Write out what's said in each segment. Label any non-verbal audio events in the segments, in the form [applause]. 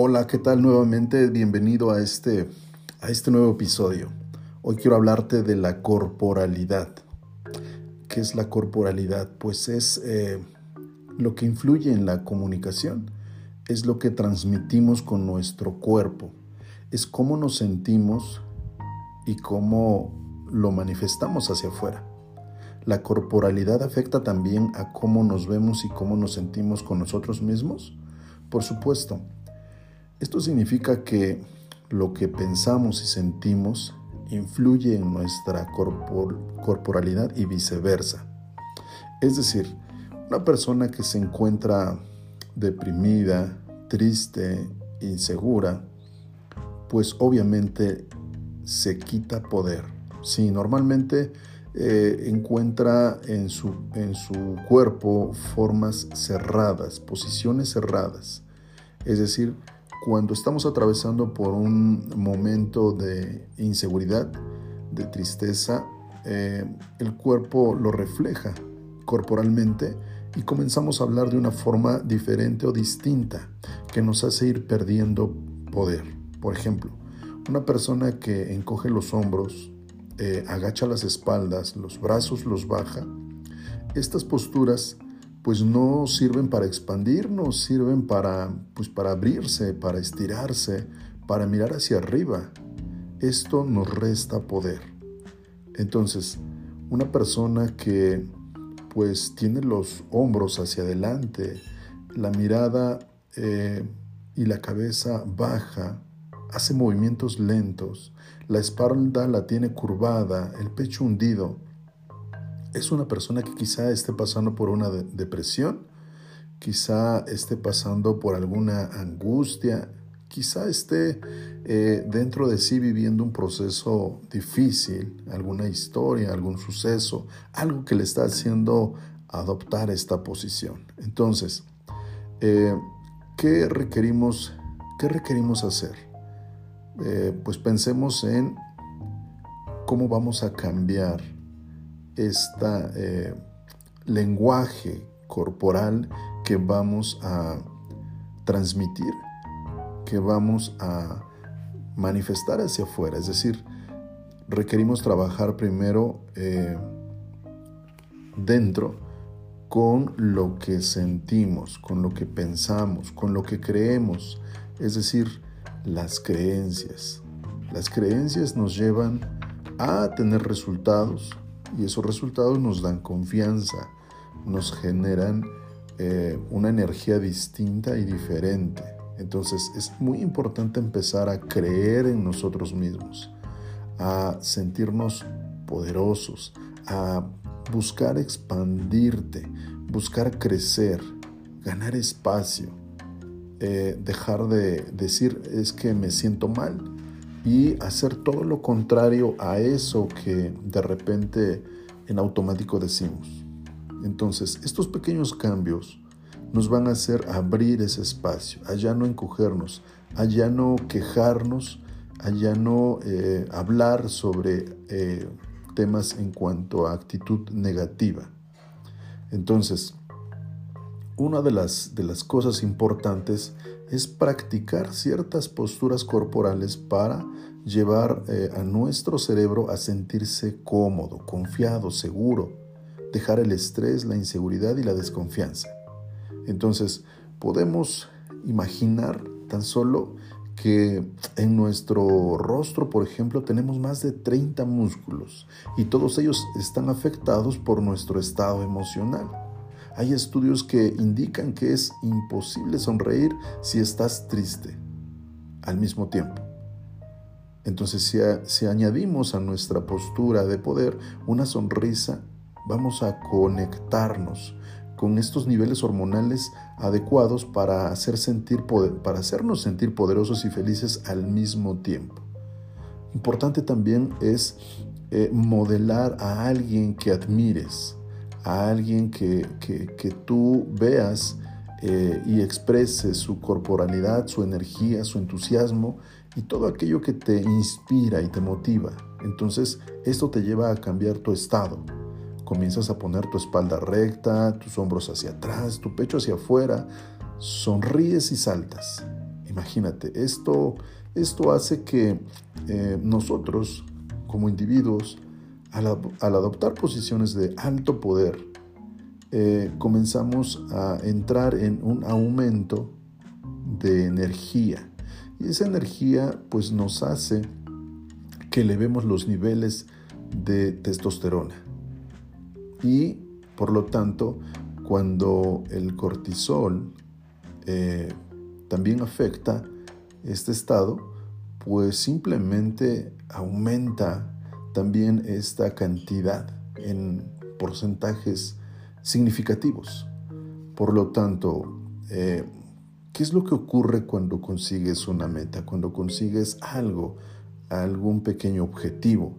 Hola, ¿qué tal nuevamente? Bienvenido a este, a este nuevo episodio. Hoy quiero hablarte de la corporalidad. ¿Qué es la corporalidad? Pues es eh, lo que influye en la comunicación, es lo que transmitimos con nuestro cuerpo, es cómo nos sentimos y cómo lo manifestamos hacia afuera. La corporalidad afecta también a cómo nos vemos y cómo nos sentimos con nosotros mismos. Por supuesto, esto significa que lo que pensamos y sentimos influye en nuestra corporalidad y viceversa. Es decir, una persona que se encuentra deprimida, triste, insegura, pues obviamente se quita poder. Sí, normalmente eh, encuentra en su, en su cuerpo formas cerradas, posiciones cerradas. Es decir, cuando estamos atravesando por un momento de inseguridad, de tristeza, eh, el cuerpo lo refleja corporalmente y comenzamos a hablar de una forma diferente o distinta que nos hace ir perdiendo poder. Por ejemplo, una persona que encoge los hombros, eh, agacha las espaldas, los brazos los baja, estas posturas pues no sirven para expandirnos, sirven para, pues para abrirse, para estirarse, para mirar hacia arriba. Esto nos resta poder. Entonces, una persona que pues tiene los hombros hacia adelante, la mirada eh, y la cabeza baja, hace movimientos lentos, la espalda la tiene curvada, el pecho hundido, es una persona que quizá esté pasando por una depresión, quizá esté pasando por alguna angustia, quizá esté eh, dentro de sí viviendo un proceso difícil, alguna historia, algún suceso, algo que le está haciendo adoptar esta posición. Entonces, eh, ¿qué, requerimos, ¿qué requerimos hacer? Eh, pues pensemos en cómo vamos a cambiar este lenguaje corporal que vamos a transmitir, que vamos a manifestar hacia afuera. Es decir, requerimos trabajar primero eh, dentro con lo que sentimos, con lo que pensamos, con lo que creemos, es decir, las creencias. Las creencias nos llevan a tener resultados, y esos resultados nos dan confianza, nos generan eh, una energía distinta y diferente. Entonces es muy importante empezar a creer en nosotros mismos, a sentirnos poderosos, a buscar expandirte, buscar crecer, ganar espacio, eh, dejar de decir es que me siento mal, y hacer todo lo contrario a eso que de repente en automático decimos. Entonces, estos pequeños cambios nos van a hacer abrir ese espacio, allá no encogernos, allá no quejarnos, allá no eh, hablar sobre eh, temas en cuanto a actitud negativa. Entonces, una de las, de las cosas importantes es practicar ciertas posturas corporales para llevar eh, a nuestro cerebro a sentirse cómodo, confiado, seguro, dejar el estrés, la inseguridad y la desconfianza. Entonces, podemos imaginar tan solo que en nuestro rostro, por ejemplo, tenemos más de 30 músculos y todos ellos están afectados por nuestro estado emocional. Hay estudios que indican que es imposible sonreír si estás triste al mismo tiempo. Entonces, si, añadimos a nuestra postura de poder una sonrisa, vamos a conectarnos con estos niveles hormonales adecuados para, hacer sentir para hacernos sentir poderosos y felices al mismo tiempo. Importante también es eh, modelar a alguien que admires, a alguien que, tú veas eh, y expreses su corporalidad, su energía, su entusiasmo y todo aquello que te inspira y te motiva. Entonces esto te lleva a cambiar tu estado. Comienzas a poner tu espalda recta, tus hombros hacia atrás, tu pecho hacia afuera, sonríes y saltas. Imagínate, esto, esto hace que eh, nosotros, como individuos, al, adoptar posiciones de alto poder, eh, comenzamos a entrar en un aumento de energía. Y esa energía pues nos hace que elevemos los niveles de testosterona. Y por lo tanto, cuando el cortisol eh, también afecta este estado, pues simplemente aumenta también esta cantidad en porcentajes significativos. Por lo tanto, eh, ¿qué es lo que ocurre cuando consigues una meta, cuando consigues algo, algún pequeño objetivo?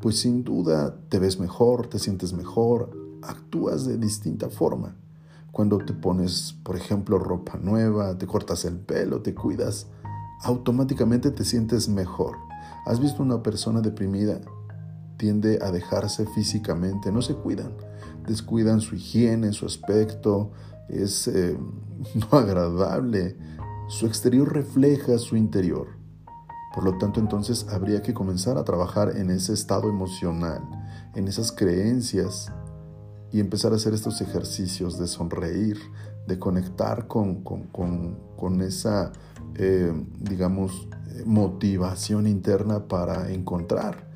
Pues sin duda te ves mejor, te sientes mejor, actúas de distinta forma. Cuando te pones, por ejemplo, ropa nueva, te cortas el pelo, te cuidas, automáticamente te sientes mejor. ¿Has visto una persona deprimida? Tiende a dejarse físicamente, no se cuidan, descuidan su higiene, su aspecto, es eh, [laughs] no agradable, su exterior refleja su interior. Por lo tanto, entonces habría que comenzar a trabajar en ese estado emocional, en esas creencias y empezar a hacer estos ejercicios de sonreír, de conectar con, esa, eh, digamos, motivación interna para encontrar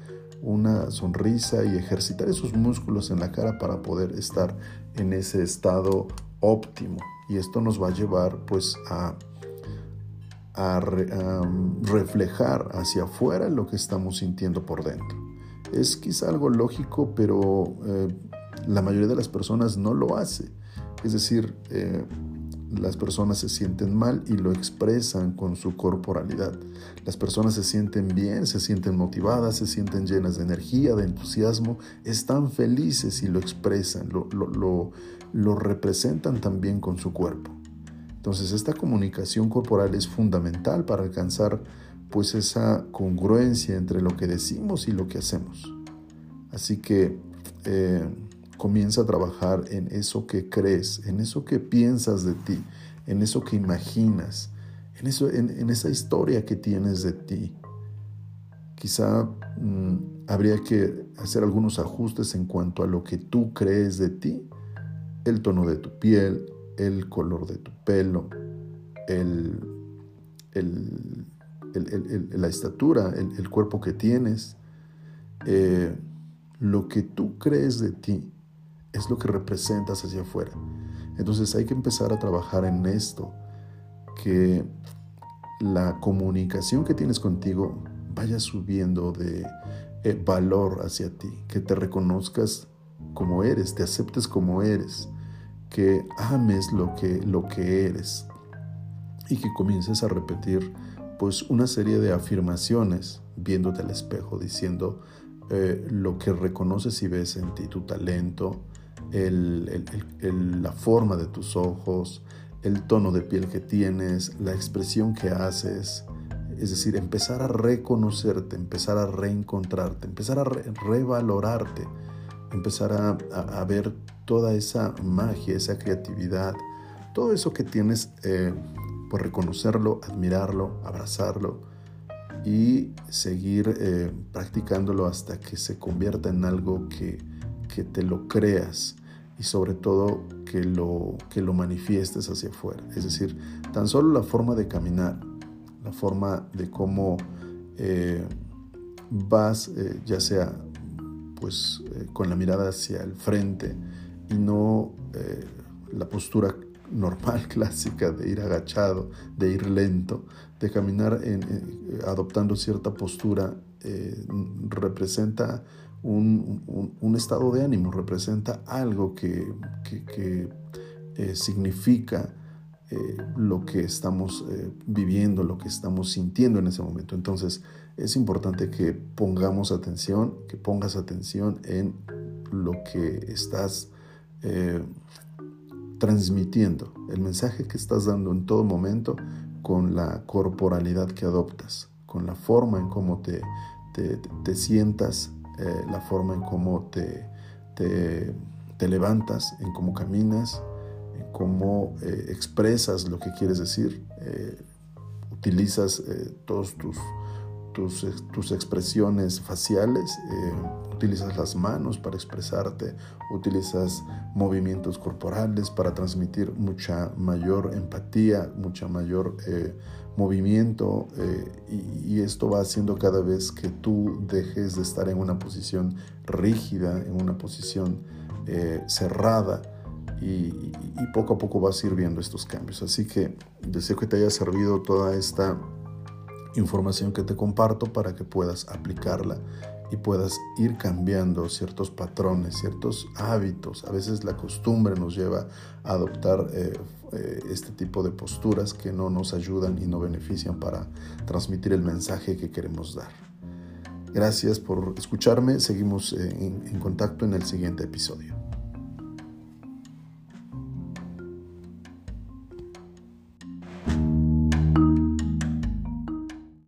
una sonrisa y ejercitar esos músculos en la cara para poder estar en ese estado óptimo. Y esto nos va a llevar pues a, a, reflejar hacia afuera lo que estamos sintiendo por dentro. Es quizá algo lógico, pero eh, la mayoría de las personas no lo hace. Es decir, eh, las personas se sienten mal y lo expresan con su corporalidad. Las personas se sienten bien, se sienten motivadas, se sienten llenas de energía, de entusiasmo, están felices y lo expresan, lo, lo representan también con su cuerpo. Entonces esta comunicación corporal es fundamental para alcanzar pues esa congruencia entre lo que decimos y lo que hacemos. Así que eh, Comienza a trabajar en eso que crees, en eso que piensas de ti, en eso que imaginas, en, eso, en, esa historia que tienes de ti. Quizá mm, habría que hacer algunos ajustes en cuanto a lo que tú crees de ti, el tono de tu piel, el color de tu pelo, el, la estatura, el, cuerpo que tienes, eh, lo que tú crees de ti es lo que representas hacia afuera. Entonces hay que empezar a trabajar en esto, que la comunicación que tienes contigo vaya subiendo de eh, valor hacia ti, que te reconozcas como eres, te aceptes como eres, que ames lo que, lo que eres y que comiences a repetir pues una serie de afirmaciones viéndote al espejo, diciendo eh, lo que reconoces y ves en ti, tu talento, la forma de tus ojos, el tono de piel que tienes, la expresión que haces. Es decir, empezar a reconocerte, empezar a reencontrarte, empezar a revalorarte, empezar a, ver toda esa magia, esa creatividad, todo eso que tienes, eh, por reconocerlo, admirarlo, abrazarlo y seguir eh, practicándolo hasta que se convierta en algo que, que te lo creas y sobre todo que lo, que lo manifiestes hacia afuera. Es decir, tan solo la forma de caminar, la forma de cómo eh, vas, eh, ya sea pues eh, con la mirada hacia el frente y no la postura normal, [laughs] clásica de ir agachado, de ir lento, de caminar adoptando cierta postura, representa un, estado de ánimo, representa algo que, eh, significa eh, lo que estamos eh, viviendo, lo que estamos sintiendo en ese momento. Entonces es importante que pongamos atención, que pongas atención en lo que estás transmitiendo, el mensaje que estás dando en todo momento con la corporalidad que adoptas, con la forma en cómo te, te sientas eh, la forma en cómo te, te, levantas, en cómo caminas, en cómo eh, expresas lo que quieres decir, eh, utilizas todos tus, tus, expresiones faciales, utilizas las manos para expresarte, utilizas movimientos corporales para transmitir mucha mayor empatía, mucha mayor movimiento eh, y, esto va haciendo cada vez que tú dejes de estar en una posición rígida, en una posición eh, cerrada y, y, poco a poco vas a ir viendo estos cambios. Así que deseo que te haya servido toda esta información que te comparto para que puedas aplicarla y puedas ir cambiando ciertos patrones, ciertos hábitos. A veces la costumbre nos lleva a adoptar eh, eh, este tipo de posturas que no nos ayudan y no benefician para transmitir el mensaje que queremos dar. Gracias por escucharme. Seguimos eh, en contacto en el siguiente episodio.